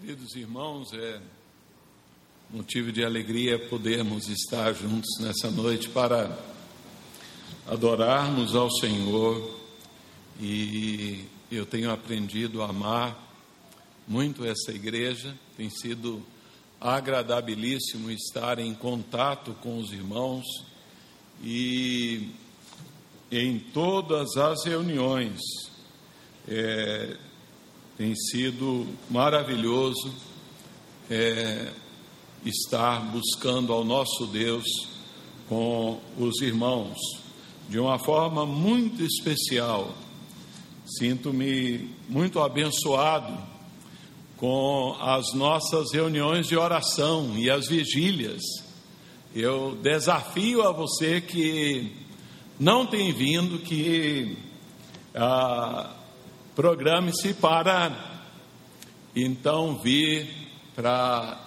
Queridos irmãos, é motivo de alegria podermos estar juntos nessa noite para adorarmos ao Senhor. E eu tenho aprendido a amar muito essa igreja, tem sido agradabilíssimo estar em contato com os irmãos e em todas as reuniões é, tem sido maravilhoso é, estar buscando ao nosso Deus com os irmãos de uma forma muito especial. Sinto-me muito abençoado com as nossas reuniões de oração e as vigílias. Eu desafio a você que não tem vindo que ah, Programe-se para então vir para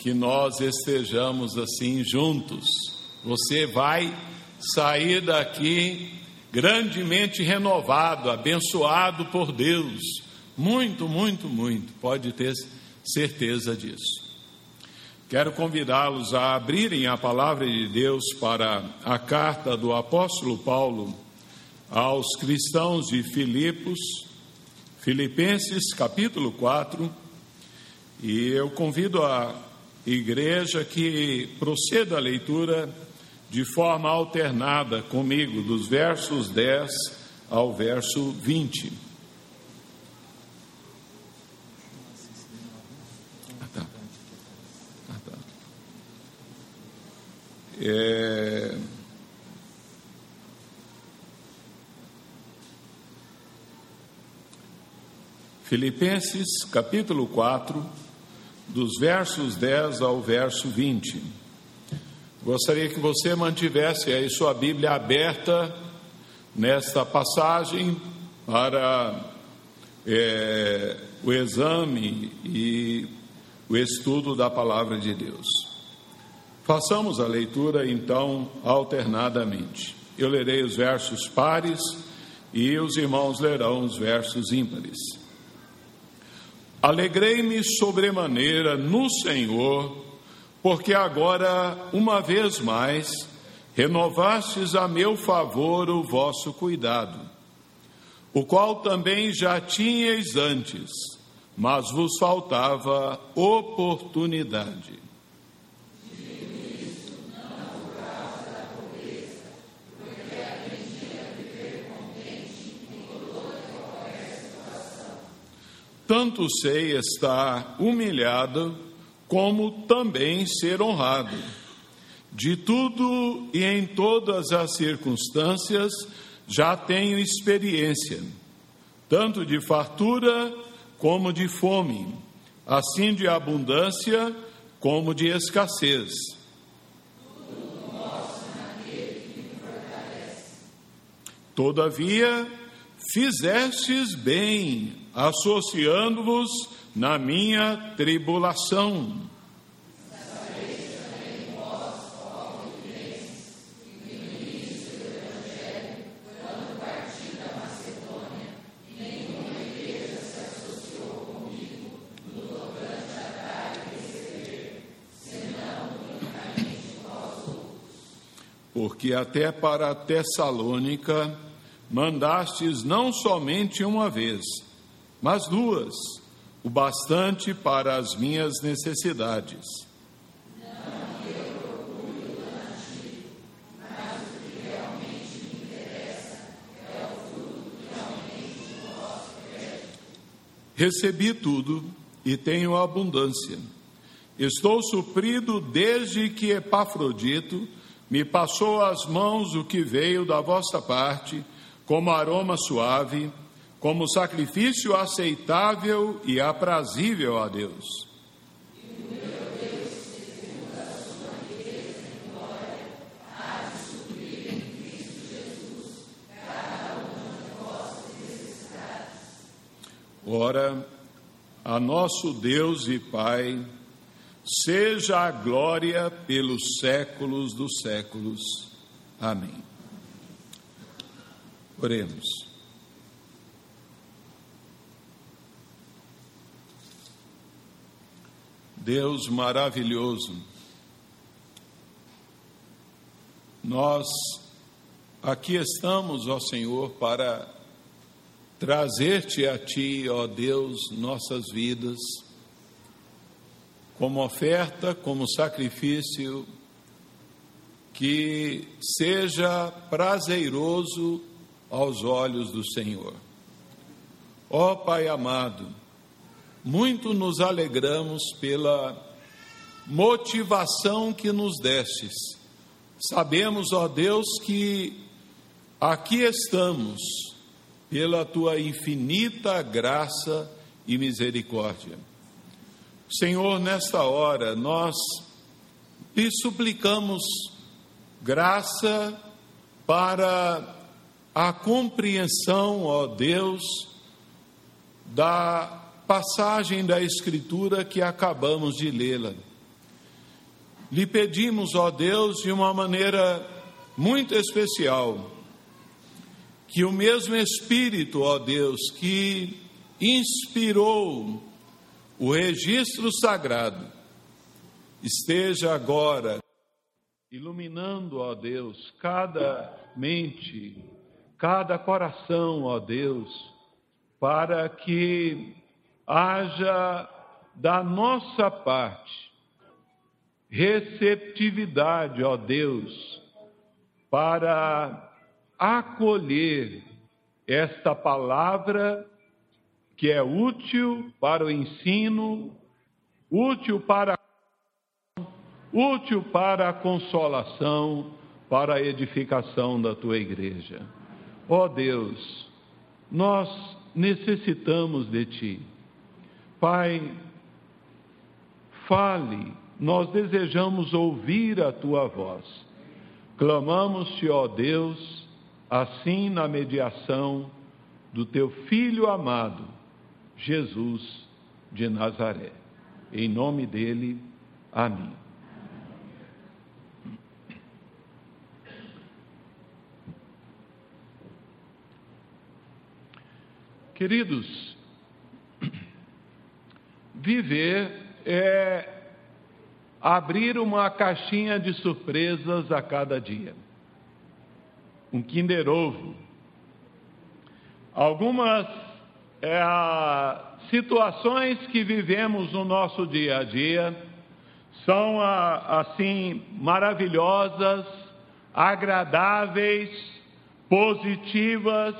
que nós estejamos assim juntos. Você vai sair daqui grandemente renovado, abençoado por Deus. Muito, muito, muito. Pode ter certeza disso. Quero convidá-los a abrirem a palavra de Deus para a carta do apóstolo Paulo aos cristãos de Filipos Filipenses capítulo 4, e eu convido a igreja que proceda a leitura de forma alternada comigo, dos versos 10 ao verso 20. Ah, tá. Ah, tá. É... Filipenses capítulo 4, dos versos 10 ao verso 20. Gostaria que você mantivesse aí sua Bíblia aberta nesta passagem para é, o exame e o estudo da palavra de Deus. Façamos a leitura então alternadamente. Eu lerei os versos pares e os irmãos lerão os versos ímpares. Alegrei-me sobremaneira no Senhor, porque agora, uma vez mais, renovastes a meu favor o vosso cuidado, o qual também já tinhais antes, mas vos faltava oportunidade. Tanto sei estar humilhado, como também ser honrado. De tudo e em todas as circunstâncias já tenho experiência, tanto de fartura como de fome, assim de abundância como de escassez. Todavia, fizestes bem associando-vos na minha tribulação. Porque até para Tessalônica mandastes não somente uma vez, mas duas, o bastante para as minhas necessidades. Recebi tudo e tenho abundância. Estou suprido desde que Epafrodito me passou às mãos o que veio da vossa parte, como aroma suave como sacrifício aceitável e aprazível a Deus. Ora, a nosso Deus e Pai, seja a glória pelos séculos dos séculos. Amém. Oremos. Deus maravilhoso, nós aqui estamos, ó Senhor, para trazer-te a Ti, ó Deus, nossas vidas, como oferta, como sacrifício, que seja prazeroso aos olhos do Senhor. Ó Pai amado, muito nos alegramos pela motivação que nos destes. Sabemos, ó Deus, que aqui estamos pela tua infinita graça e misericórdia. Senhor, nesta hora nós te suplicamos graça para a compreensão, ó Deus, da passagem da Escritura que acabamos de lê-la. Lhe pedimos, ó Deus, de uma maneira muito especial, que o mesmo Espírito, ó Deus, que inspirou o registro sagrado, esteja agora iluminando, ó Deus, cada mente, cada coração, ó Deus, para que haja da nossa parte receptividade, ó Deus, para acolher esta palavra que é útil para o ensino, útil para útil para a consolação, para a edificação da tua igreja. Ó Deus, nós necessitamos de ti. Pai, fale, nós desejamos ouvir a tua voz. Clamamos-te, ó Deus, assim na mediação do teu filho amado, Jesus de Nazaré. Em nome dele, amém. Queridos, viver é abrir uma caixinha de surpresas a cada dia. Um Kinder Ovo. Algumas é, situações que vivemos no nosso dia a dia são assim maravilhosas, agradáveis, positivas,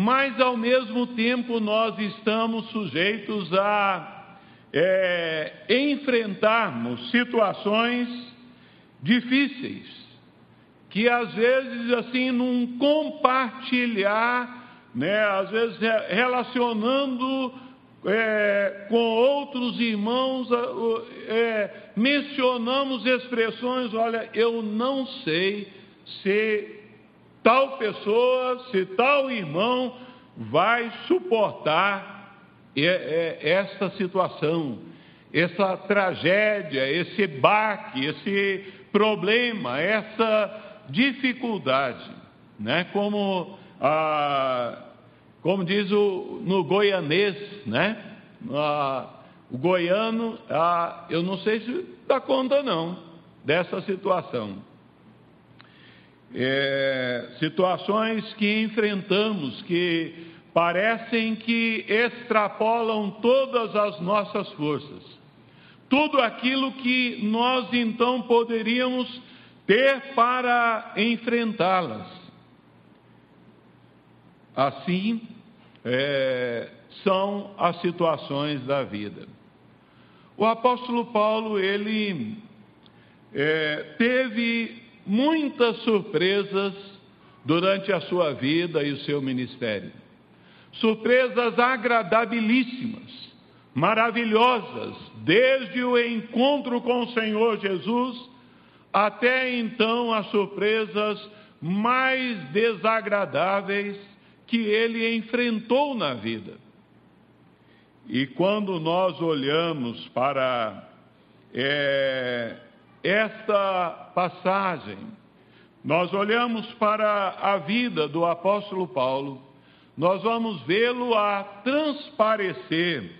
mas ao mesmo tempo nós estamos sujeitos a é, enfrentarmos situações difíceis, que às vezes assim num compartilhar, né, às vezes relacionando é, com outros irmãos, é, mencionamos expressões, olha, eu não sei se tal pessoa, se tal irmão vai suportar essa situação, essa tragédia, esse baque, esse problema, essa dificuldade, né? Como, como diz o, no goianês, né? O goiano, eu não sei se dá conta não dessa situação é, situações que enfrentamos que parecem que extrapolam todas as nossas forças. Tudo aquilo que nós então poderíamos ter para enfrentá-las. Assim é, são as situações da vida. O apóstolo Paulo, ele é, teve muitas surpresas durante a sua vida e o seu ministério. Surpresas agradabilíssimas, maravilhosas, desde o encontro com o Senhor Jesus até então as surpresas mais desagradáveis que ele enfrentou na vida. E quando nós olhamos para é, esta passagem, nós olhamos para a vida do apóstolo Paulo, nós vamos vê-lo a transparecer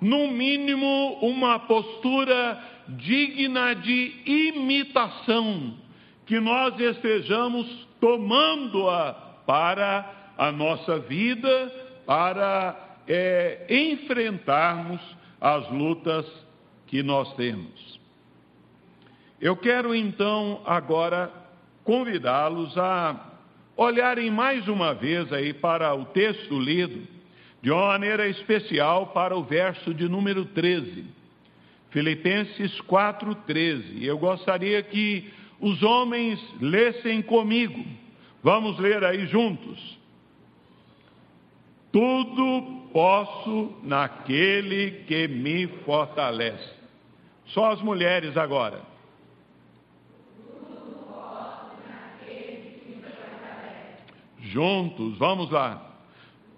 no mínimo, uma postura digna de imitação, que nós estejamos tomando-a para a nossa vida, para é, enfrentarmos as lutas que nós temos. Eu quero então agora convidá-los a olharem mais uma vez aí para o texto lido, de uma maneira especial para o verso de número 13. Filipenses 4:13. Eu gostaria que os homens lessem comigo. Vamos ler aí juntos. Tudo posso naquele que me fortalece. Só as mulheres agora. Juntos, vamos lá.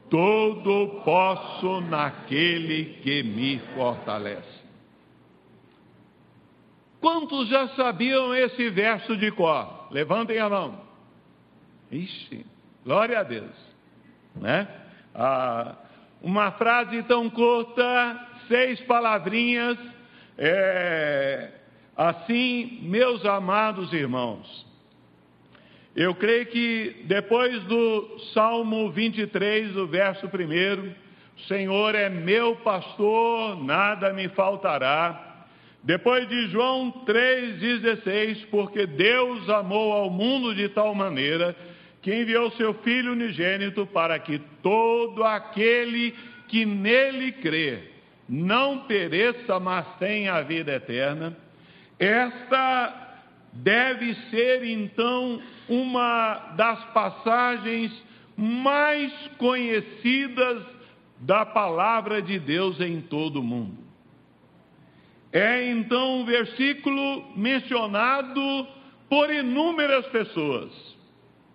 Tudo posso naquele que me fortalece. Quantos já sabiam esse verso de cor? Levantem a mão. Ixi, glória a Deus. Né? Ah, uma frase tão curta, seis palavrinhas. É, assim, meus amados irmãos, eu creio que depois do Salmo 23, o verso 1, Senhor é meu pastor, nada me faltará. Depois de João 3,16, porque Deus amou ao mundo de tal maneira que enviou seu Filho unigênito para que todo aquele que nele crê não pereça, mas tenha a vida eterna. Esta deve ser então uma das passagens mais conhecidas da palavra de Deus em todo o mundo. É então um versículo mencionado por inúmeras pessoas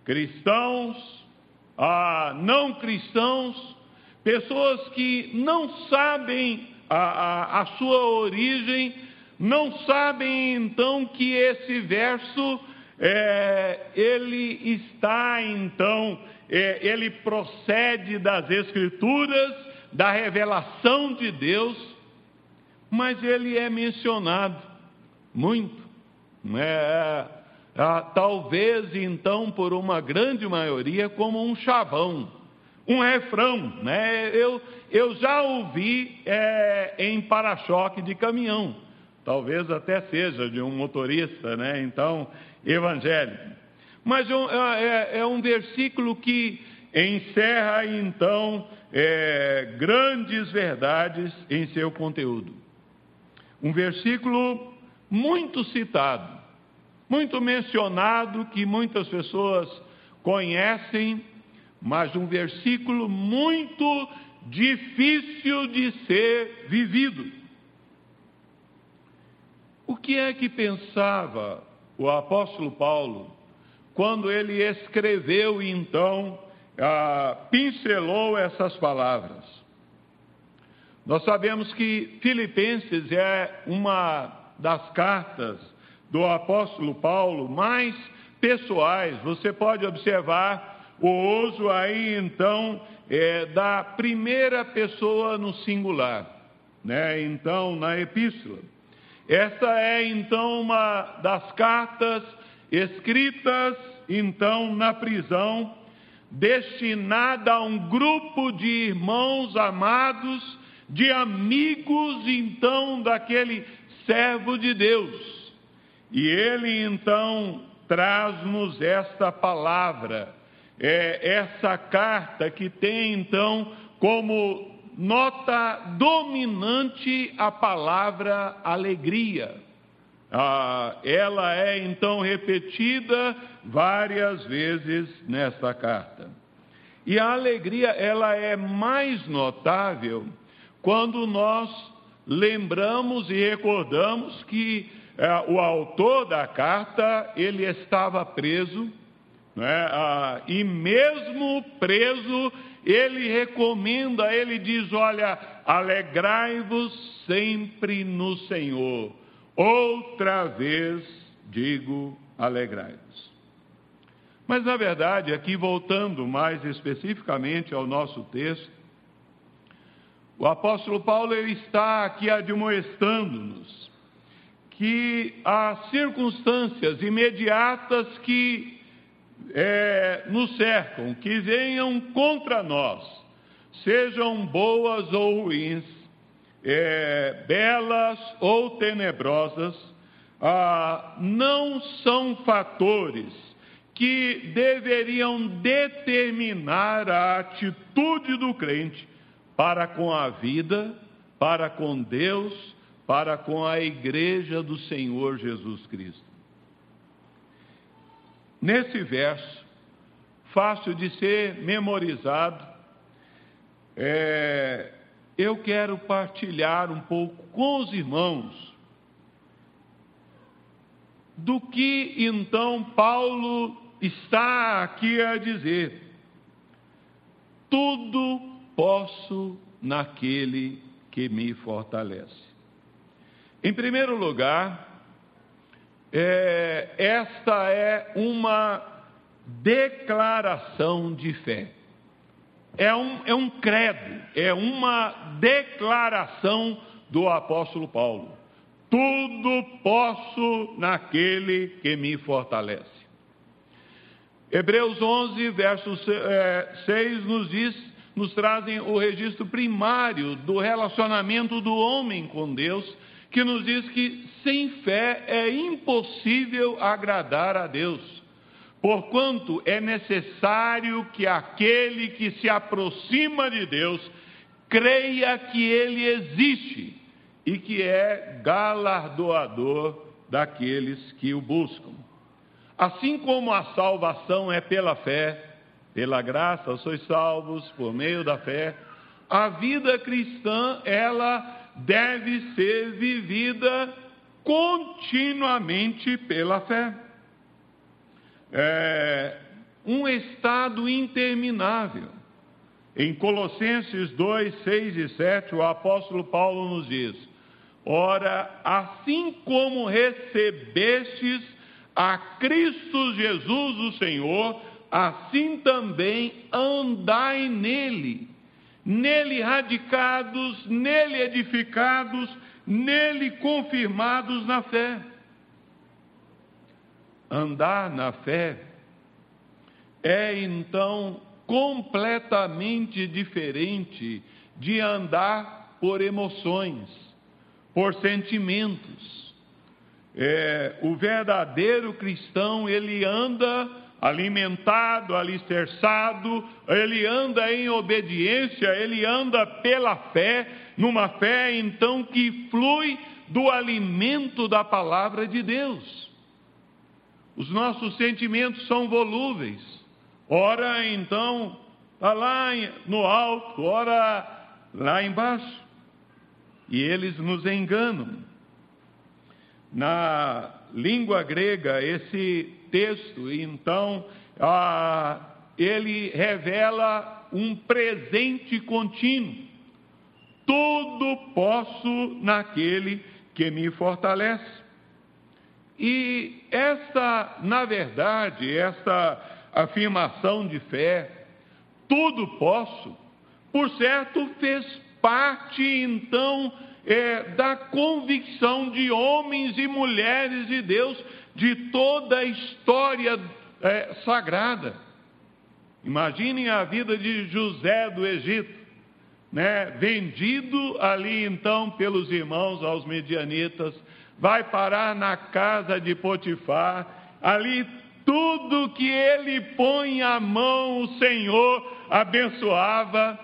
cristãos, a não cristãos, pessoas que não sabem a, a, a sua origem, não sabem então que esse verso é, ele está então, é, ele procede das Escrituras, da revelação de Deus, mas ele é mencionado muito. É, ah, talvez então por uma grande maioria como um chavão, um refrão, né? Eu, eu já ouvi é, em para-choque de caminhão, talvez até seja de um motorista, né? Então, evangélico. Mas é, é, é um versículo que encerra então é, grandes verdades em seu conteúdo. Um versículo muito citado muito mencionado, que muitas pessoas conhecem, mas um versículo muito difícil de ser vivido. O que é que pensava o apóstolo Paulo quando ele escreveu então, ah, pincelou essas palavras? Nós sabemos que Filipenses é uma das cartas do apóstolo Paulo, mais pessoais. Você pode observar o uso aí então é, da primeira pessoa no singular, né? Então na epístola. Essa é então uma das cartas escritas então na prisão, destinada a um grupo de irmãos amados, de amigos então daquele servo de Deus. E ele então traz-nos esta palavra, é, essa carta que tem então como nota dominante a palavra alegria. Ah, ela é então repetida várias vezes nesta carta. E a alegria ela é mais notável quando nós lembramos e recordamos que é, o autor da carta, ele estava preso, né, ah, e mesmo preso, ele recomenda, ele diz: Olha, alegrai-vos sempre no Senhor. Outra vez digo, alegrai-vos. Mas na verdade, aqui voltando mais especificamente ao nosso texto, O apóstolo Paulo ele está aqui admoestando-nos que as circunstâncias imediatas que é, nos cercam, que venham contra nós, sejam boas ou ruins, é, belas ou tenebrosas, ah, não são fatores que deveriam determinar a atitude do crente para com a vida, para com Deus, para com a igreja do Senhor Jesus Cristo. Nesse verso, fácil de ser memorizado, é, eu quero partilhar um pouco com os irmãos do que então Paulo está aqui a dizer. Tudo posso naquele que me fortalece. Em primeiro lugar, é, esta é uma declaração de fé. É um, é um credo, é uma declaração do apóstolo Paulo. Tudo posso naquele que me fortalece. Hebreus 11, verso 6 é, nos diz nos trazem o registro primário do relacionamento do homem com Deus, que nos diz que sem fé é impossível agradar a Deus, porquanto é necessário que aquele que se aproxima de Deus creia que ele existe e que é galardoador daqueles que o buscam. Assim como a salvação é pela fé, pela graça sois salvos por meio da fé. A vida cristã, ela deve ser vivida continuamente pela fé. É um estado interminável. Em Colossenses 2, 6 e 7, o apóstolo Paulo nos diz: Ora, assim como recebestes a Cristo Jesus, o Senhor, assim também andai nele, nele radicados, nele edificados, nele confirmados na fé. Andar na fé é então completamente diferente de andar por emoções, por sentimentos. É, o verdadeiro cristão ele anda alimentado, alicerçado, ele anda em obediência, ele anda pela fé, numa fé então que flui do alimento da palavra de Deus. Os nossos sentimentos são volúveis, ora então está lá no alto, ora lá embaixo, e eles nos enganam. Na língua grega, esse texto, então, ah, ele revela um presente contínuo. Tudo posso naquele que me fortalece. E essa, na verdade, essa afirmação de fé, tudo posso, por certo, fez parte então é, da convicção de homens e mulheres de Deus de toda a história é, sagrada. Imaginem a vida de José do Egito, né? vendido ali então pelos irmãos aos medianitas, vai parar na casa de Potifar, ali tudo que ele põe a mão, o Senhor abençoava.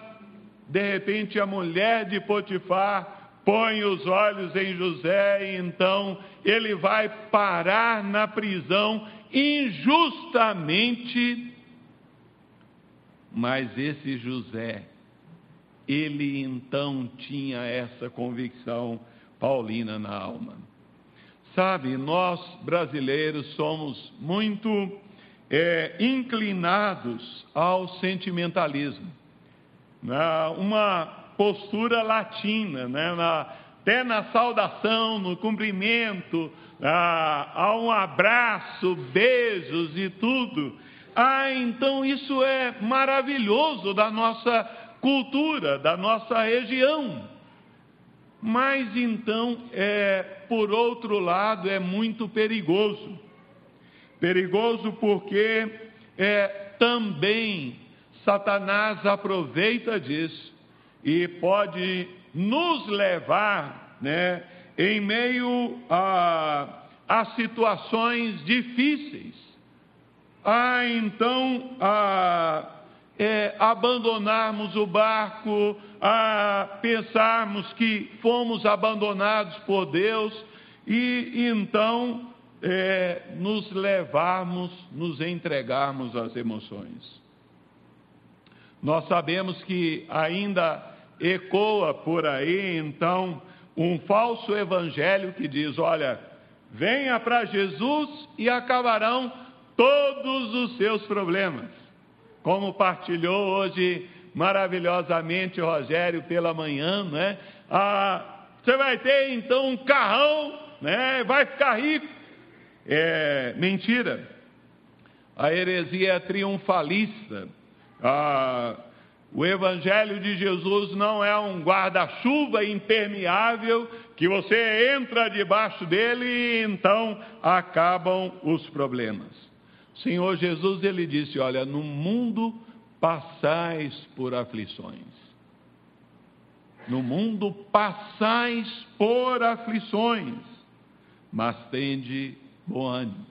De repente, a mulher de Potifar põe os olhos em José e então ele vai parar na prisão injustamente. Mas esse José, ele então tinha essa convicção paulina na alma. Sabe, nós brasileiros somos muito é, inclinados ao sentimentalismo. Uma postura latina, né? na, até na saudação, no cumprimento, ah, há um abraço, beijos e tudo. Ah, então isso é maravilhoso da nossa cultura da nossa região. Mas então, é, por outro lado, é muito perigoso. Perigoso porque é, também Satanás aproveita disso e pode nos levar, né, em meio a, a situações difíceis, a então a, é, abandonarmos o barco, a pensarmos que fomos abandonados por Deus e então é, nos levarmos, nos entregarmos às emoções. Nós sabemos que ainda ecoa por aí, então, um falso evangelho que diz: olha, venha para Jesus e acabarão todos os seus problemas. Como partilhou hoje maravilhosamente Rogério pela manhã, né? Ah, você vai ter então um carrão, né? Vai ficar rico. É mentira. A heresia é triunfalista. Ah, o Evangelho de Jesus não é um guarda-chuva impermeável que você entra debaixo dele e então acabam os problemas. Senhor Jesus ele disse: Olha, no mundo passais por aflições. No mundo passais por aflições, mas tende bom ânimo.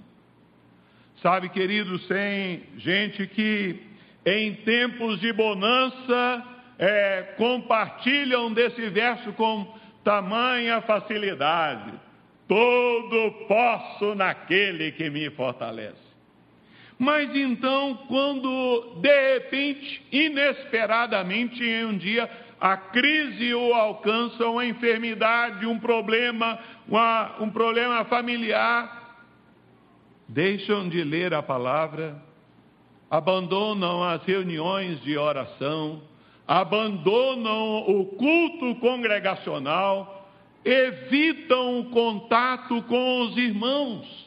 Sabe, queridos, tem gente que em tempos de bonança, é, compartilham desse verso com tamanha facilidade. Todo posso naquele que me fortalece. Mas então, quando de repente, inesperadamente, em um dia, a crise o alcança, uma enfermidade, um problema, uma, um problema familiar, deixam de ler a palavra abandonam as reuniões de oração, abandonam o culto congregacional, evitam o contato com os irmãos.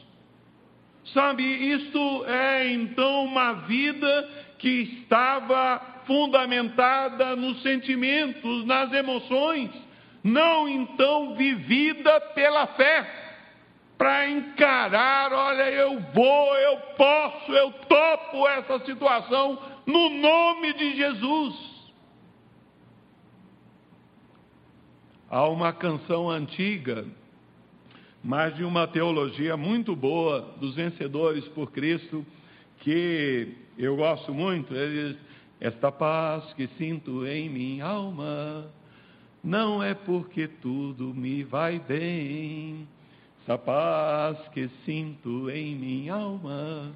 Sabe, isto é então uma vida que estava fundamentada nos sentimentos, nas emoções, não então vivida pela fé para encarar, olha, eu vou, eu posso, eu topo essa situação no nome de Jesus. Há uma canção antiga, mas de uma teologia muito boa dos vencedores por Cristo, que eu gosto muito. Ele diz: Esta paz que sinto em minha alma, não é porque tudo me vai bem essa paz que sinto em minha alma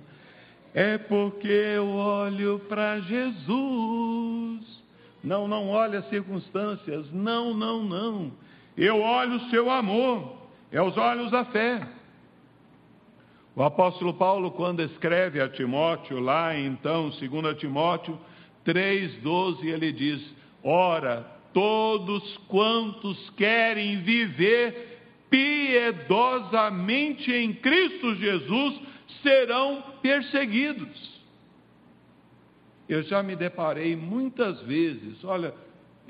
é porque eu olho para Jesus. Não, não olho as circunstâncias. Não, não, não. Eu olho o seu amor. É os olhos da fé. O apóstolo Paulo, quando escreve a Timóteo, lá então, 2 Timóteo 3,12, ele diz: Ora, todos quantos querem viver piedosamente em Cristo Jesus serão perseguidos. Eu já me deparei muitas vezes, olha,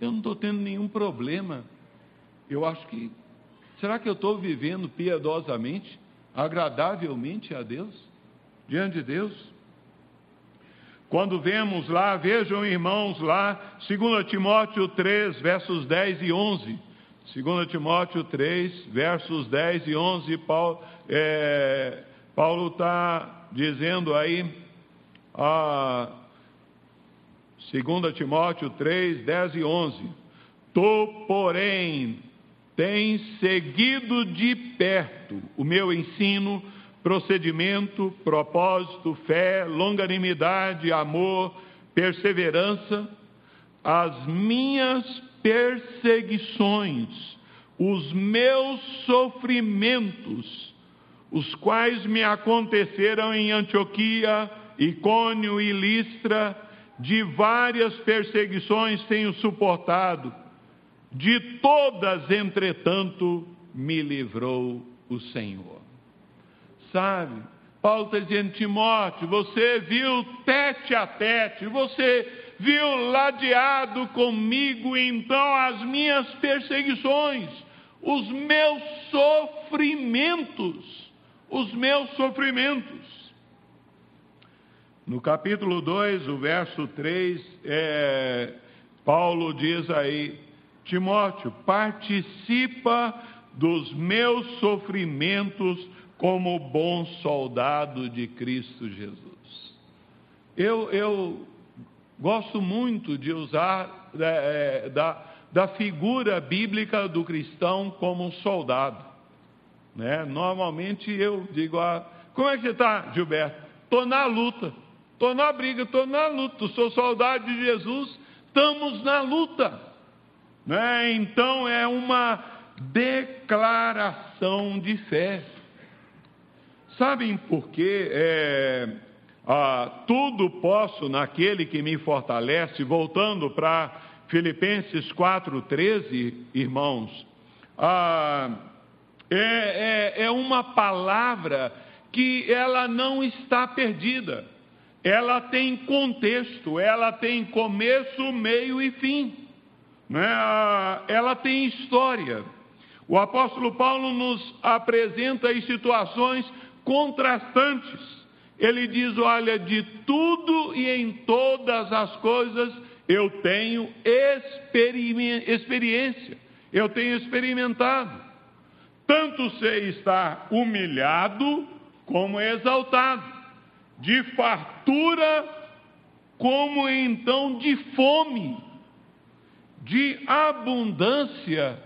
eu não estou tendo nenhum problema. Eu acho que, será que eu estou vivendo piedosamente, agradavelmente a Deus, diante de Deus? Quando vemos lá, vejam irmãos lá, 2 Timóteo 3, versos 10 e 11. 2 Timóteo 3, versos 10 e 11, Paulo é, está dizendo aí, a 2 Timóteo 3, 10 e 11: Tu, porém, tens seguido de perto o meu ensino, procedimento, propósito, fé, longanimidade, amor, perseverança, as minhas perseguições, os meus sofrimentos, os quais me aconteceram em Antioquia, Icônio e Listra, de várias perseguições tenho suportado, de todas, entretanto, me livrou o Senhor. Sabe, Paulo está dizendo, Timóteo, você viu tete a tete, você viu ladeado comigo então as minhas perseguições, os meus sofrimentos, os meus sofrimentos. No capítulo 2, o verso 3, é, Paulo diz aí: Timóteo, participa dos meus sofrimentos como bom soldado de Cristo Jesus. Eu, eu gosto muito de usar é, é da, da figura bíblica do cristão como soldado. Né? Normalmente eu digo, ah, como é que você está, Gilberto? Estou na luta, estou na briga, estou na luta, sou soldado de Jesus, estamos na luta. Né? Então é uma declaração de fé. Sabem por quê? É, ah, tudo posso naquele que me fortalece, voltando para Filipenses 4,13, irmãos, ah, é, é, é uma palavra que ela não está perdida, ela tem contexto, ela tem começo, meio e fim, né? Ela tem história. O apóstolo Paulo nos apresenta situações contrastantes. Ele diz: Olha, de tudo e em todas as coisas eu tenho experiência, eu tenho experimentado. Tanto sei estar humilhado como exaltado, de fartura como então de fome, de abundância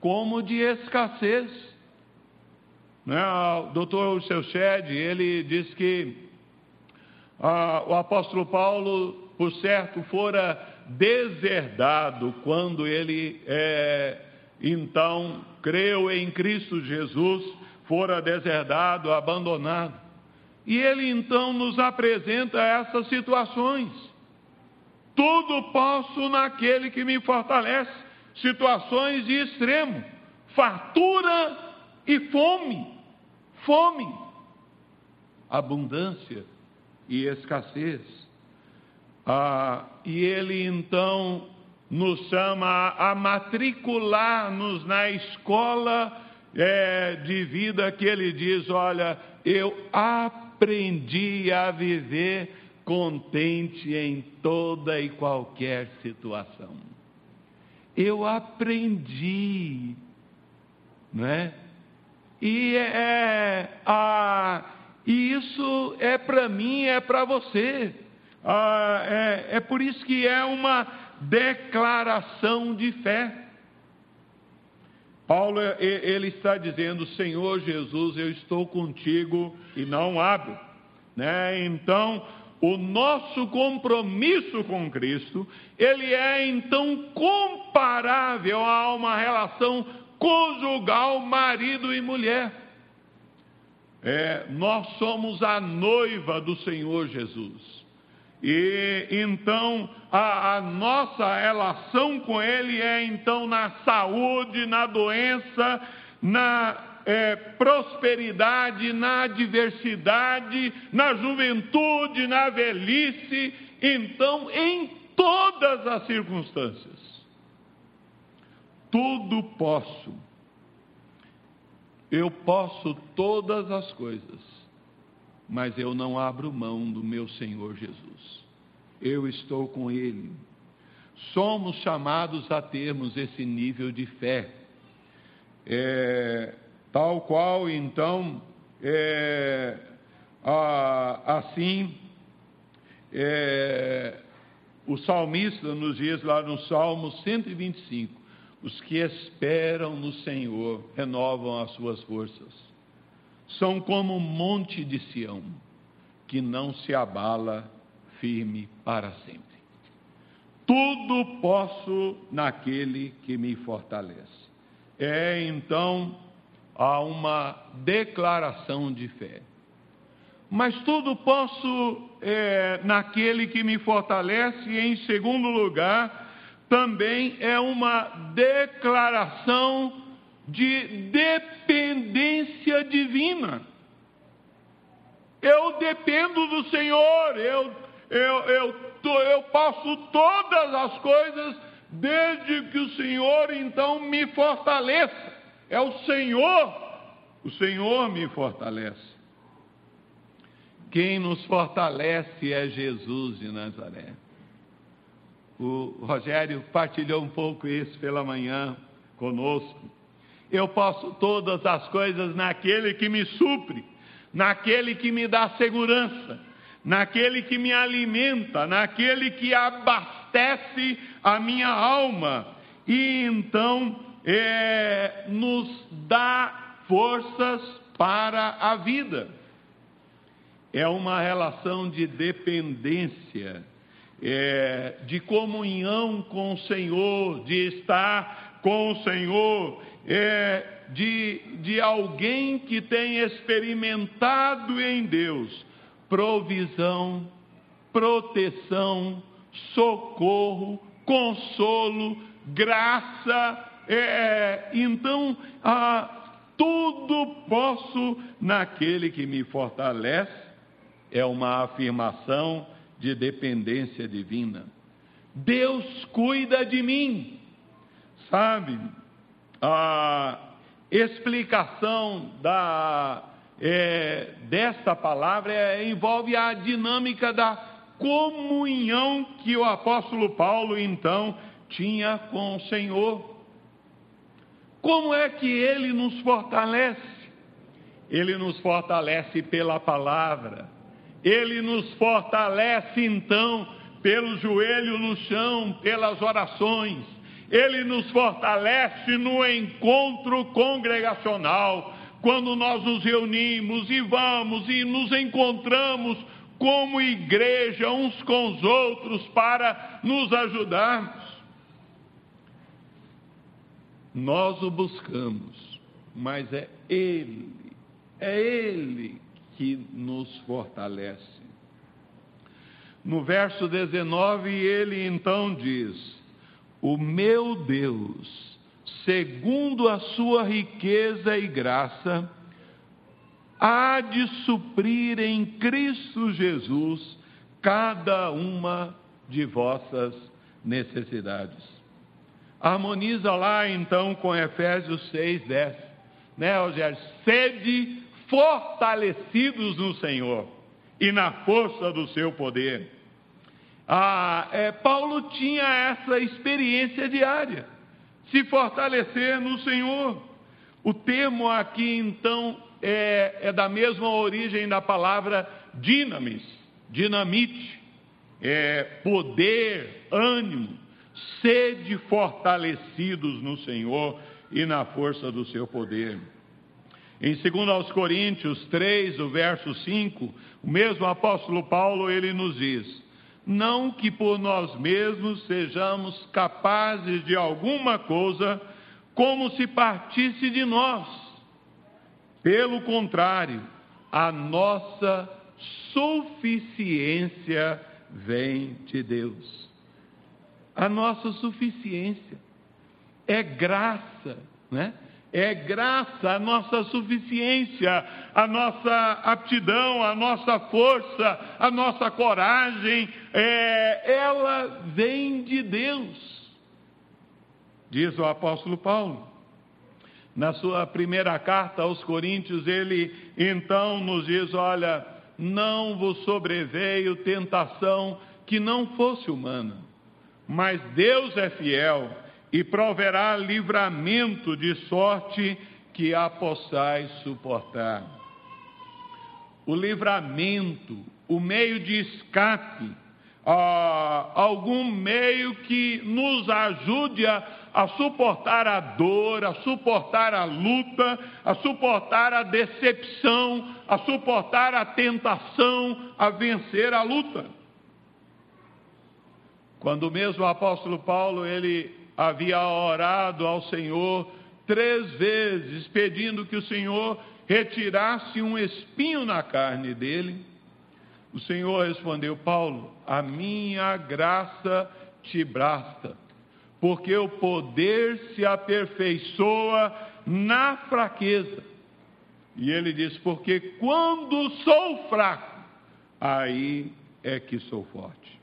como de escassez. Né? O doutor Seu Shed, ele diz que ah, o apóstolo Paulo, por certo, fora deserdado quando ele é, então creu em Cristo Jesus, fora deserdado, abandonado. E ele então nos apresenta essas situações. Tudo posso naquele que me fortalece situações de extremo, fartura e fome, fome, abundância e escassez. Ah, e ele então nos chama a matricular-nos na escola é, de vida que ele diz: olha, eu aprendi a viver contente em toda e qualquer situação eu aprendi, não é? E é, a, e isso é para mim, é para você. Ah, é, é por isso que é uma declaração de fé. Paulo ele está dizendo, Senhor Jesus, eu estou contigo e não abro, né? Então o nosso compromisso com Cristo, ele é então comparável a uma relação conjugal marido e mulher. É, nós somos a noiva do Senhor Jesus. E então a, a, nossa relação com Ele é então na saúde, na doença, na é, prosperidade, na adversidade, na juventude, na velhice, então em todas as circunstâncias. Tudo posso. Eu posso todas as coisas, mas eu não abro mão do meu Senhor Jesus. Eu estou com Ele. Somos chamados a termos esse nível de fé. É, tal qual então, é, a, assim, é, o salmista nos diz lá no Salmo 125: os que esperam no Senhor renovam as suas forças, são como um monte de Sião, que não se abala firme para sempre. Tudo posso naquele que me fortalece. É então a uma declaração de fé. Mas tudo posso é, naquele que me fortalece, e em segundo lugar, também é uma declaração de dependência divina. Eu dependo do Senhor, eu, eu, eu eu posso todas as coisas desde que o Senhor então me fortaleça. É o Senhor, o Senhor me fortalece. Quem nos fortalece é Jesus de Nazaré. O Rogério partilhou um pouco isso pela manhã conosco. Eu posso todas as coisas naquele que me supre, naquele que me dá segurança, naquele que me alimenta, naquele que abastece a minha alma e então é, nos dá forças para a vida. É uma relação de dependência, é, de comunhão com o Senhor, de estar com o Senhor, é, de, de alguém que tem experimentado em Deus provisão, proteção, socorro, consolo, graça. É, então, ah, tudo posso naquele que me fortalece. É uma afirmação de dependência divina. Deus cuida de mim, sabe? A explicação da é, desta palavra é, envolve a dinâmica da comunhão que o apóstolo Paulo então tinha com o Senhor. Como é que ele nos fortalece? Ele nos fortalece pela palavra, ele nos fortalece então pelo joelho no chão, pelas orações, ele nos fortalece no encontro congregacional quando nós nos reunimos e vamos e nos encontramos como igreja uns com os outros para nos ajudarmos. Nós o buscamos, mas é Ele, é Ele que nos fortalece. No verso 19, ele então diz: O meu Deus segundo a sua riqueza e graça, há de suprir em Cristo Jesus cada uma de vossas necessidades. Harmoniza lá então com Efésios 6, 10, né, Rogério? Sede fortalecidos no Senhor e na força do seu poder. Ah, é, Paulo tinha essa experiência diária se fortalecer no Senhor. O termo aqui, então, é, é da mesma origem da palavra dinamis, dinamite, é poder, ânimo, sede fortalecidos no Senhor e na força do seu poder. Em 2 aos Coríntios 3, o verso 5, o mesmo apóstolo Paulo, ele nos diz: não que por nós mesmos sejamos capazes de alguma coisa, como se partisse de nós. Pelo contrário, a nossa suficiência vem de Deus. A nossa suficiência é graça, né? É graça, a nossa suficiência, a nossa aptidão, a nossa força, a nossa coragem, é, ela vem de Deus, diz o apóstolo Paulo. Na sua primeira carta aos Coríntios, ele então nos diz: Olha, não vos sobreveio tentação que não fosse humana, mas Deus é fiel e proverá livramento de sorte que a possais suportar. O livramento, o meio de escape, ah, algum meio que nos ajude a, a suportar a dor, a suportar a luta, a suportar a decepção, a suportar a tentação, a vencer a luta. Quando mesmo o apóstolo Paulo ele havia orado ao Senhor três vezes, pedindo que o Senhor retirasse um espinho na carne dele. O Senhor respondeu: Paulo, a minha graça te basta, porque o poder se aperfeiçoa na fraqueza. E ele diz: Porque quando sou fraco, aí é que sou forte.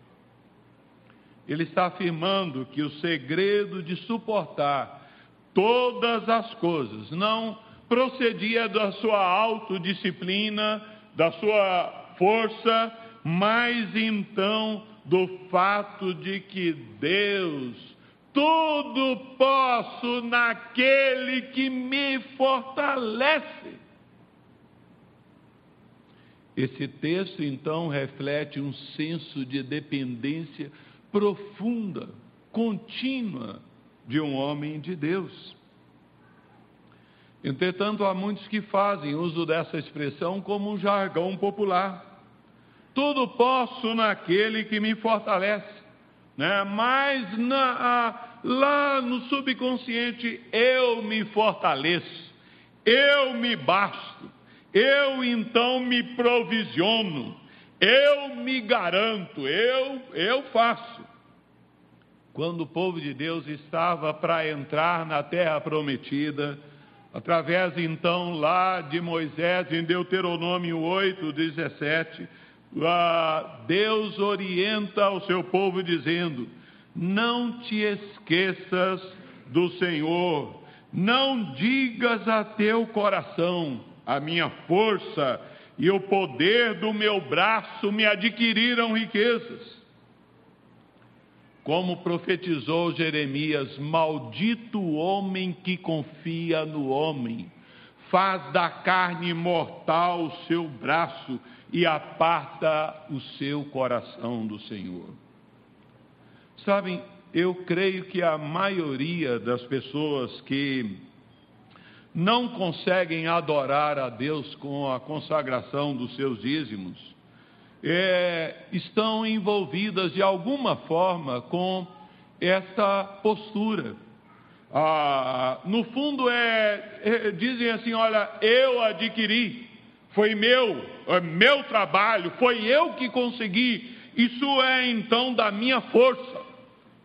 Ele está afirmando que o segredo de suportar todas as coisas não procedia da sua autodisciplina, da sua força, mas então do fato de que Deus, tudo posso naquele que me fortalece. Esse texto então reflete um senso de dependência profunda, contínua de um homem de Deus. Entretanto, há muitos que fazem uso dessa expressão como um jargão popular. Tudo posso naquele que me fortalece, né? mas na, lá no subconsciente eu me fortaleço, eu me basto, eu então me provisiono, eu me garanto, eu, eu faço. Quando o povo de Deus estava para entrar na terra prometida, através então lá de Moisés, em Deuteronômio 8, 17, Deus orienta o seu povo dizendo: Não te esqueças do Senhor, não digas a teu coração, a minha força e o poder do meu braço me adquiriram riquezas. Como profetizou Jeremias: Maldito o homem que confia no homem, faz da carne mortal o seu braço e aparta o seu coração do Senhor. Sabem, eu creio que a maioria das pessoas que não conseguem adorar a Deus com a consagração dos seus dízimos, é, estão envolvidas de alguma forma com esta postura. Ah, no fundo, é, é, dizem assim: olha, eu adquiri, foi meu, é meu trabalho, foi eu que consegui, isso é então da minha força,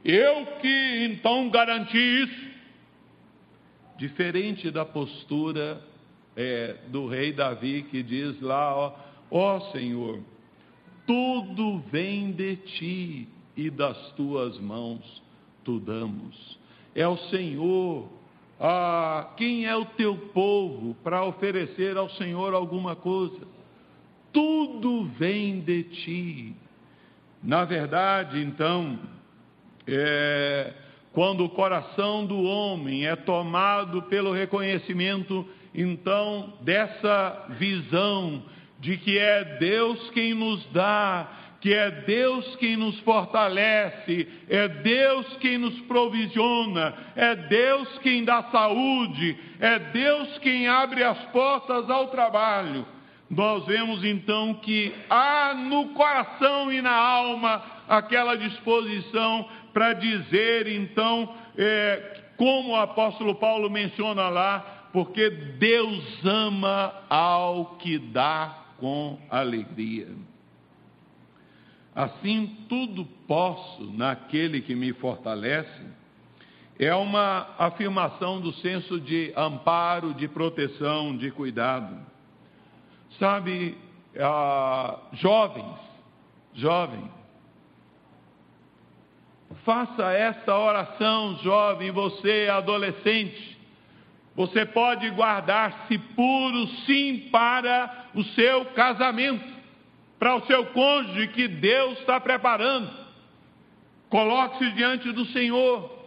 eu que então garanti isso diferente da postura é, do rei Davi que diz lá, ó, Senhor, tudo vem de ti e das tuas mãos tu damos. É o Senhor, ah, quem é o teu povo para oferecer ao Senhor alguma coisa? Tudo vem de ti. Na verdade, então, é, quando o coração do homem é tomado pelo reconhecimento, então, dessa visão de que é Deus quem nos dá, que é Deus quem nos fortalece, é Deus quem nos provisiona, é Deus quem dá saúde, é Deus quem abre as portas ao trabalho. Nós vemos então que há no coração e na alma aquela disposição para dizer então, é, como o apóstolo Paulo menciona lá, porque Deus ama ao que dá com alegria. Assim, tudo posso naquele que me fortalece, é uma afirmação do senso de amparo, de proteção, de cuidado. Sabe, ah, jovens, jovens, Faça essa oração, jovem, você adolescente. Você pode guardar-se puro, sim, para o seu casamento, para o seu cônjuge que Deus está preparando. Coloque-se diante do Senhor.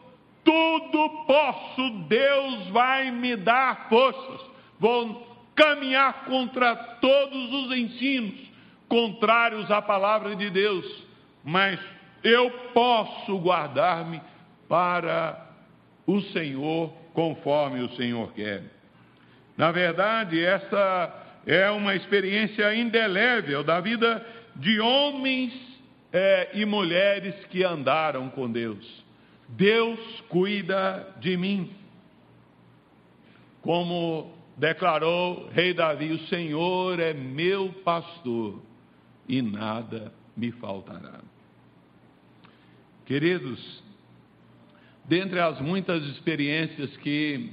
Tudo posso, Deus vai me dar forças. Vou caminhar contra todos os ensinos contrários à palavra de Deus, mas eu posso guardar-me para o Senhor conforme o Senhor quer. Na verdade, essa é uma experiência indelével da vida de homens é, e mulheres que andaram com Deus. Deus cuida de mim. Como declarou rei Davi: O Senhor é meu pastor e nada me faltará. Queridos, dentre as muitas experiências que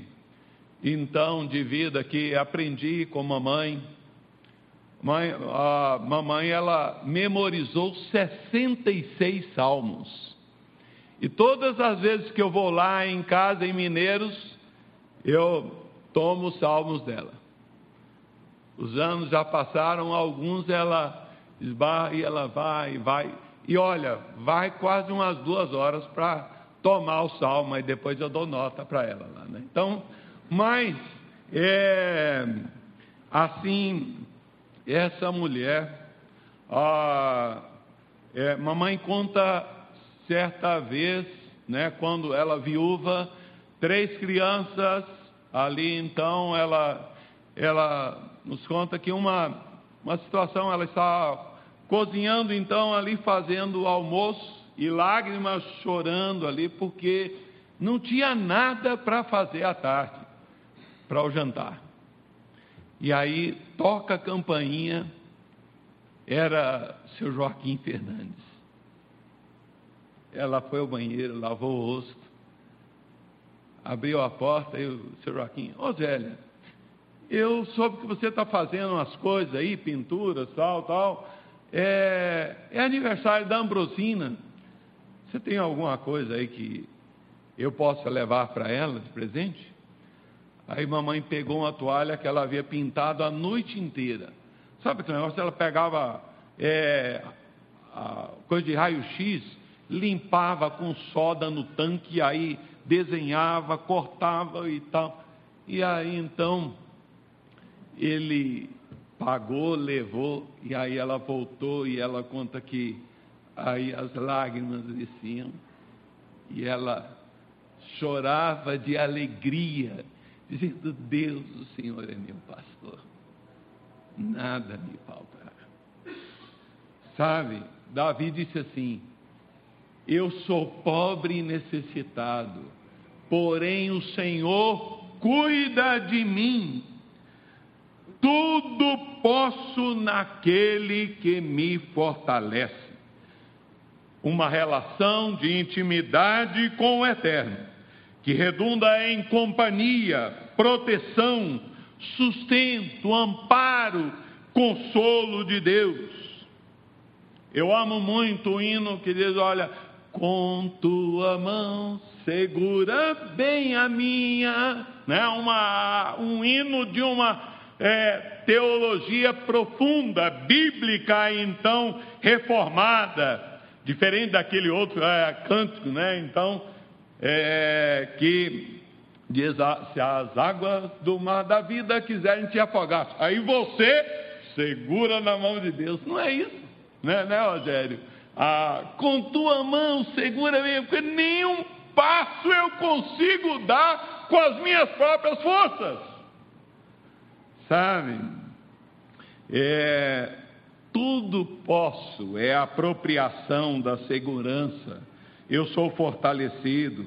então de vida que aprendi com mamãe, mãe, a mamãe ela memorizou 66 salmos. E todas as vezes que eu vou lá em casa, em Mineiros, eu tomo os salmos dela. Os anos já passaram, alguns ela esbarra e ela vai, vai. E olha, vai quase umas duas horas para tomar o salmo, e depois eu dou nota para ela lá. Né? Então, mas, é, assim, essa mulher, a, é, mamãe conta certa vez, né, quando ela viúva, três crianças ali, então ela, ela nos conta que uma, uma situação, ela está cozinhando então ali, fazendo o almoço, e lágrimas chorando ali, porque não tinha nada para fazer à tarde, para o jantar. E aí toca a campainha, era seu Joaquim Fernandes. Ela foi ao banheiro, lavou o rosto, abriu a porta e o seu Joaquim, ô Zélia, eu soube que você está fazendo umas coisas aí, pinturas, tal, tal. É, é aniversário da Ambrosina. Você tem alguma coisa aí que eu possa levar para ela de presente? Aí mamãe pegou uma toalha que ela havia pintado a noite inteira. Sabe aquele negócio? Ela pegava é, coisa de raio-x, limpava com soda no tanque, aí desenhava, cortava e tal. E aí então ele pagou, levou, e aí ela voltou e ela conta que aí as lágrimas desciam e ela chorava de alegria, dizendo: Deus, o Senhor é meu pastor, nada me faltará. Sabe, Davi disse assim: Eu sou pobre e necessitado, porém o Senhor cuida de mim tudo posso naquele que me fortalece. Uma relação de intimidade com o Eterno, que redunda em companhia, proteção, sustento, amparo, consolo de Deus. Eu amo muito o hino que diz: Olha, com tua mão segura bem a minha, né? Uma, um hino de uma é, teologia profunda, bíblica, então reformada, diferente daquele outro é, cântico, né? Então, é, que diz: se as águas do mar da vida quiserem te afogar, aí você segura na mão de Deus. Não é isso, né, né Rogério? Ah, com tua mão segura mesmo, porque nenhum passo eu consigo dar com as minhas próprias forças sabe? É, tudo posso, é a apropriação da segurança, eu sou fortalecido.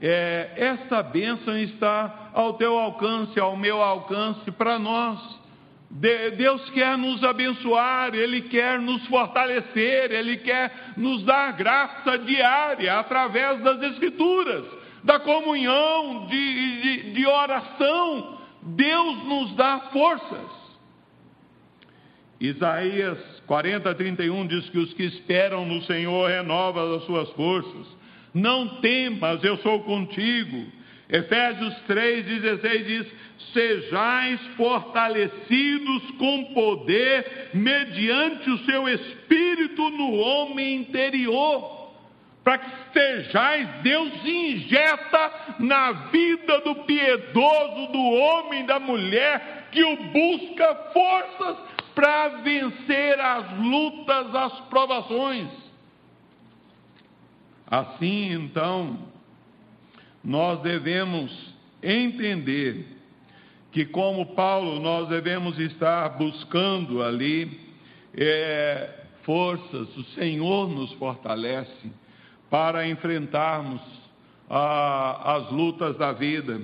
É, esta bênção está ao teu alcance, ao meu alcance, para nós. De, Deus quer nos abençoar, Ele quer nos fortalecer, Ele quer nos dar graça diária através das Escrituras, da comunhão, de, de, de oração, Deus nos dá forças. Isaías 40, 31 diz que os que esperam no Senhor renovam as suas forças. Não temas, eu sou contigo. Efésios 3, 16 diz: Sejais fortalecidos com poder, mediante o seu espírito no homem interior para que sejais, Deus injeta na vida do piedoso, do homem, da mulher, que o busca forças para vencer as lutas, as provações. Assim, então, nós devemos entender que, como Paulo, nós devemos estar buscando ali é, forças, o Senhor nos fortalece para enfrentarmos ah, as lutas da vida,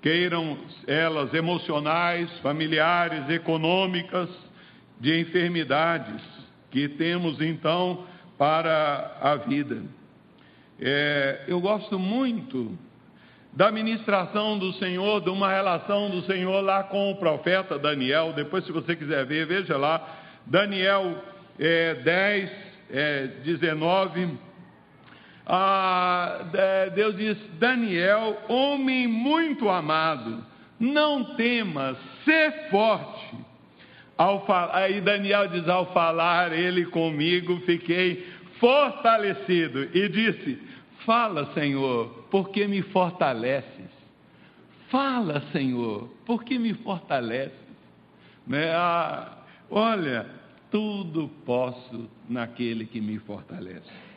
queiram elas emocionais, familiares, econômicas, de enfermidades que temos então para a vida. É, eu gosto muito da ministração do Senhor, de uma relação do Senhor lá com o profeta Daniel. Depois, se você quiser ver, veja lá, Daniel é, 10, é, 19 ah, Deus diz: Daniel, homem muito amado, não temas, sê forte. Ao aí Daniel diz: ao falar ele comigo, fiquei fortalecido e disse: Fala, Senhor, porque me fortaleces. Fala, Senhor, porque me fortaleces. Né? Ah, olha, tudo posso naquele que me fortalece.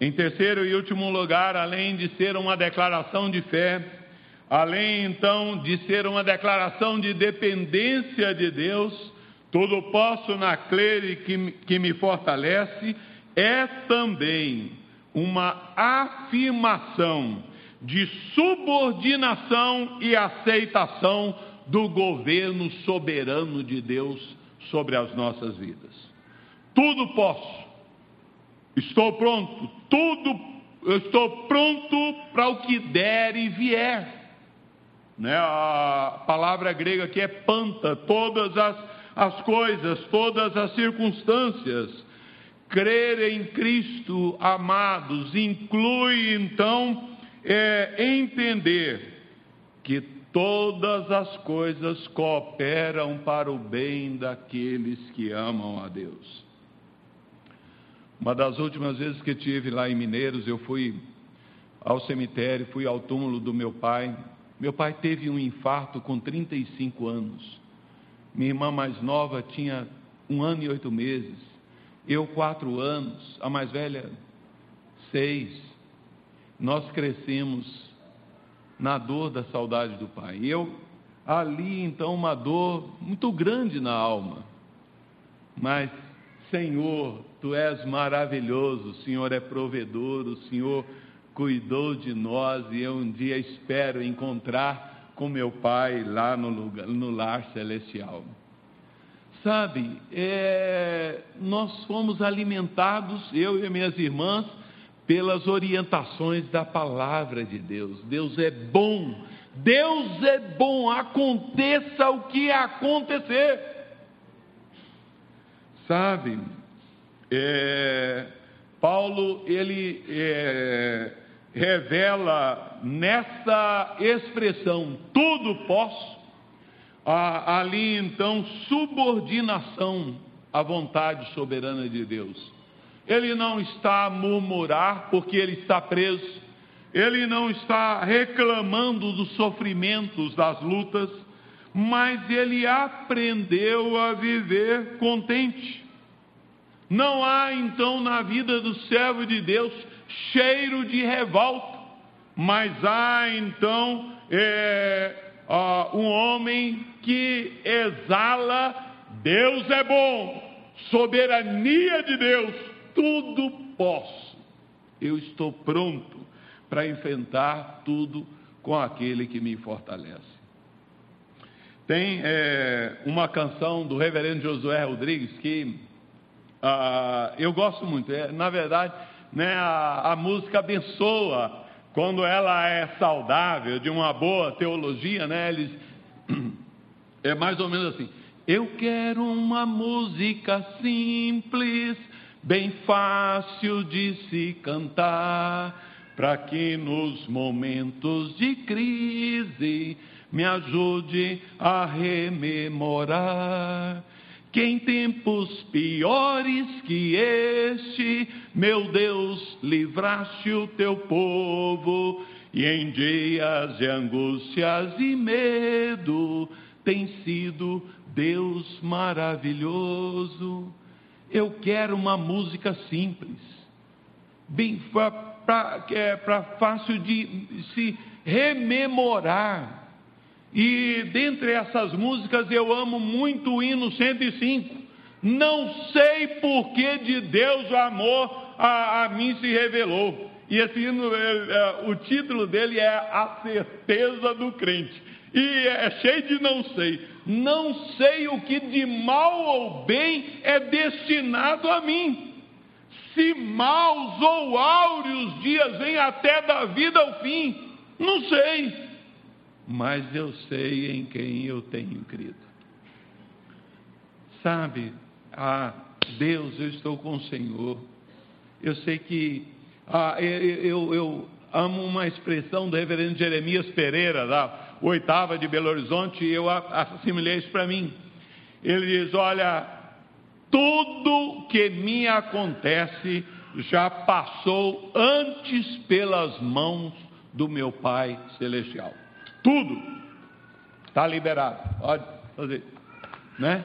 Em terceiro e último lugar, além de ser uma declaração de fé, além então de ser uma declaração de dependência de Deus, tudo posso naquele que, que me fortalece, é também uma afirmação de subordinação e aceitação do governo soberano de Deus sobre as nossas vidas. Tudo posso, estou pronto, tudo, eu estou pronto para o que der e vier. Né? A palavra grega aqui é panta, todas as, as coisas, todas as circunstâncias. Crer em Cristo, amados, inclui então é, entender que todas as coisas cooperam para o bem daqueles que amam a Deus. Uma das últimas vezes que tive lá em Mineiros, eu fui ao cemitério, fui ao túmulo do meu pai. Meu pai teve um infarto com 35 anos. Minha irmã mais nova tinha um ano e oito meses. Eu, quatro anos. A mais velha, seis. Nós crescemos na dor da saudade do pai. Eu, ali, então, uma dor muito grande na alma. Mas, Senhor, Tu és maravilhoso, o Senhor é provedor, o Senhor cuidou de nós e eu um dia espero encontrar com meu Pai lá no, lugar, no lar celestial. Sabe, é, nós fomos alimentados, eu e minhas irmãs, pelas orientações da palavra de Deus. Deus é bom, Deus é bom, aconteça o que acontecer. Sabe, é, Paulo ele é, revela nessa expressão tudo posso, a, ali então subordinação à vontade soberana de Deus. Ele não está a murmurar porque ele está preso, ele não está reclamando dos sofrimentos, das lutas, mas ele aprendeu a viver contente. Não há então na vida do servo de Deus cheiro de revolta, mas há então é, um homem que exala: Deus é bom, soberania de Deus, tudo posso. Eu estou pronto para enfrentar tudo com aquele que me fortalece. Tem é, uma canção do reverendo Josué Rodrigues que ah, eu gosto muito. É, na verdade, né, a, a música abençoa quando ela é saudável, de uma boa teologia, né? Eles é mais ou menos assim. Eu quero uma música simples, bem fácil de se cantar, para que nos momentos de crise me ajude a rememorar que em tempos piores que este, meu Deus, livraste o teu povo, e em dias de angústias e medo, tem sido Deus maravilhoso. Eu quero uma música simples, bem para é, fácil de se rememorar e dentre essas músicas eu amo muito o hino 105. Não sei por que de Deus o amor a, a mim se revelou. E esse hino, é, é, o título dele é A Certeza do Crente. E é cheio de não sei. Não sei o que de mal ou bem é destinado a mim. Se maus ou áureos dias vêm até da vida ao fim, não sei mas eu sei em quem eu tenho crido. Sabe, ah, Deus, eu estou com o Senhor. Eu sei que Ah, eu, eu, amo uma expressão do reverendo Jeremias Pereira, da oitava de Belo Horizonte, e eu assimilei isso para mim. Ele diz: Olha, tudo que me acontece já passou antes pelas mãos do meu Pai Celestial. Tudo está liberado. Pode fazer, né?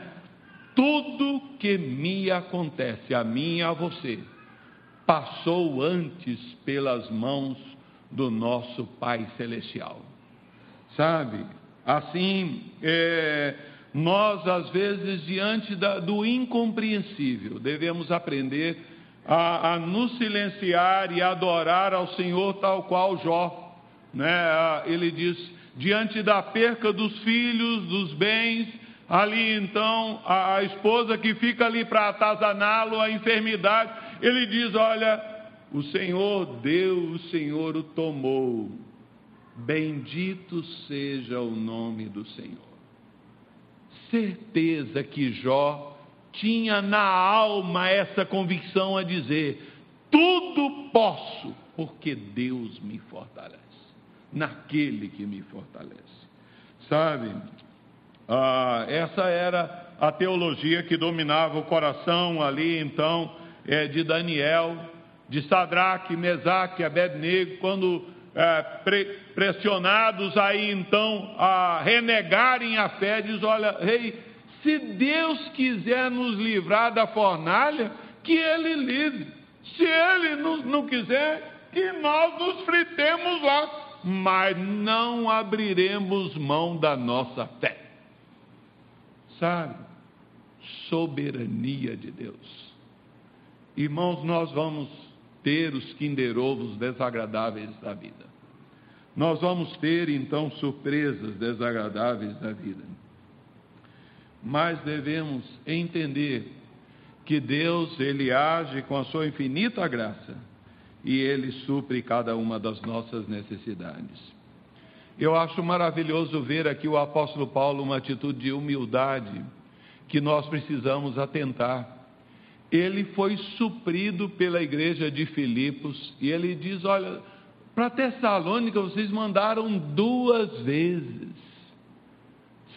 Tudo que me acontece, a mim e a você, passou antes pelas mãos do nosso Pai Celestial. Sabe? Assim, é, nós, às vezes, diante da, do incompreensível, devemos aprender a, a, nos silenciar e adorar ao Senhor, tal qual Jó. Né? Ele diz: diante da perca dos filhos, dos bens, ali então a, a esposa que fica ali para atazaná-lo, a enfermidade, ele diz: Olha, o Senhor deu, o Senhor o tomou. Bendito seja o nome do Senhor certeza que Jó tinha na alma essa convicção a dizer: tudo posso, porque Deus me fortalece, naquele que me fortalece. Sabe, ah, essa era a teologia que dominava o coração ali, então, é, de Daniel, de Sadraque, Mesaque, Abednego, quando é, pre, pressionados aí então a renegarem a fé, diz: Olha, rei, se Deus quiser nos livrar da fornalha, que Ele livre. Se Ele não, não quiser, que nós nos fritemos lá, mas não abriremos mão da nossa fé. Sabe? Soberania de Deus. Irmãos, nós vamos ter os kinderovos desagradáveis da vida. Nós vamos ter então surpresas desagradáveis da vida. Mas devemos entender que Deus, ele age com a sua infinita graça e ele supre cada uma das nossas necessidades. Eu acho maravilhoso ver aqui o apóstolo Paulo uma atitude de humildade que nós precisamos atentar ele foi suprido pela igreja de Filipos e ele diz: Olha, para Tessalônica vocês mandaram duas vezes.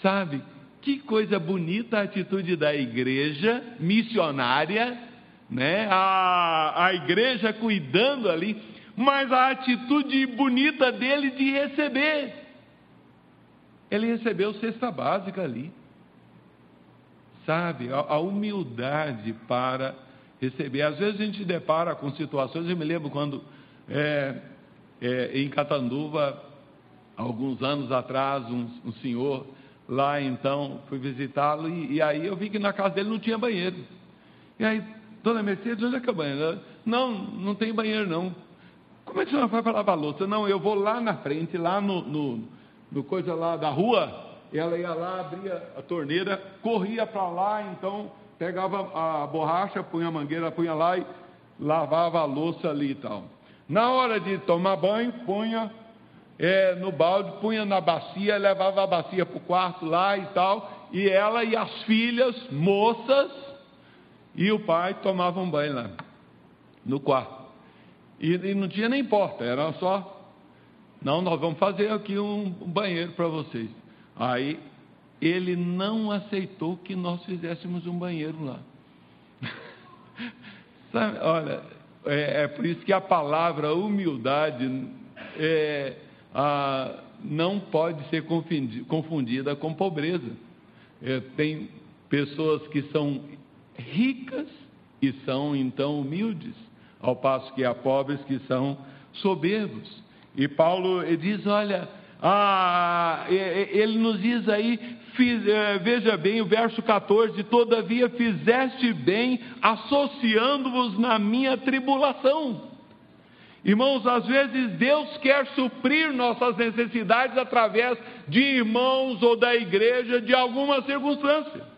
Sabe, que coisa bonita a atitude da igreja missionária, né? A, a igreja cuidando ali, mas a atitude bonita dele de receber. Ele recebeu cesta básica ali sabe? A, a humildade para receber. Às vezes a gente depara com situações, eu me lembro quando é, é, em Catanduva, alguns anos atrás, um, um senhor lá então fui visitá-lo e, e, aí eu vi que na casa dele não tinha banheiro. E aí, dona Mercedes, onde é que é o banheiro? Não, não tem banheiro não. Como é que você vai para lavar louça? Não, eu vou lá na frente, lá no, no, no coisa lá da rua, ela ia lá, abria a torneira, corria para lá, então pegava a borracha, punha a mangueira, punha lá e lavava a louça ali e tal. Na hora de tomar banho, punha é, no balde, punha na bacia, levava a bacia para o quarto lá e tal, e ela e as filhas, moças, e o pai tomavam banho lá, no quarto. E, e não tinha nem porta, era só, não, nós vamos fazer aqui um, um banheiro para vocês. Aí ele não aceitou que nós fizéssemos um banheiro lá. Sabe, olha, é, é, por isso que a palavra humildade é, a, não pode ser confundida com pobreza. É, tem pessoas que são ricas e são então humildes, ao passo que há pobres que são soberbos. E Paulo diz: olha ah, ele nos diz aí, fiz, é, veja bem o verso 14: Todavia fizeste bem associando-vos na minha tribulação. Irmãos, às vezes Deus quer suprir nossas necessidades através de irmãos ou da igreja de alguma circunstância.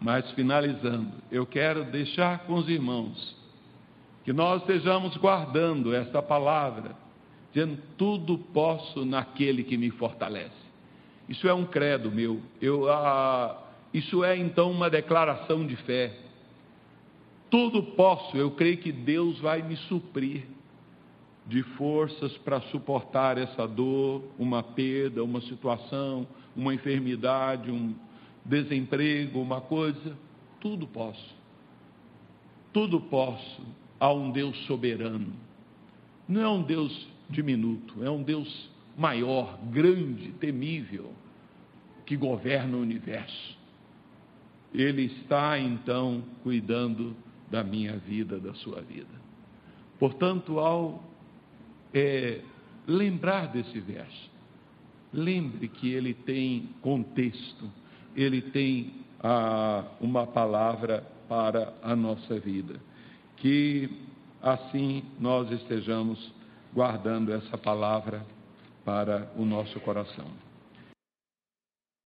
Mas finalizando, eu quero deixar com os irmãos que nós estejamos guardando esta palavra dizendo: tudo posso naquele que me fortalece. Isso é um credo meu. Eu, ah, isso é então uma declaração de fé. Tudo posso, eu creio que Deus vai me suprir de forças para suportar essa dor, uma perda, uma situação, uma enfermidade, um desemprego, uma coisa. Tudo posso. Tudo posso a um Deus soberano. Não é um Deus diminuto, é um Deus maior, grande, temível, que governa o universo. Ele está então cuidando da minha vida, da sua vida. Portanto, ao é, lembrar desse verso, lembre que ele tem contexto, ele tem uma palavra para a nossa vida. Que assim nós estejamos guardando essa palavra para o nosso coração.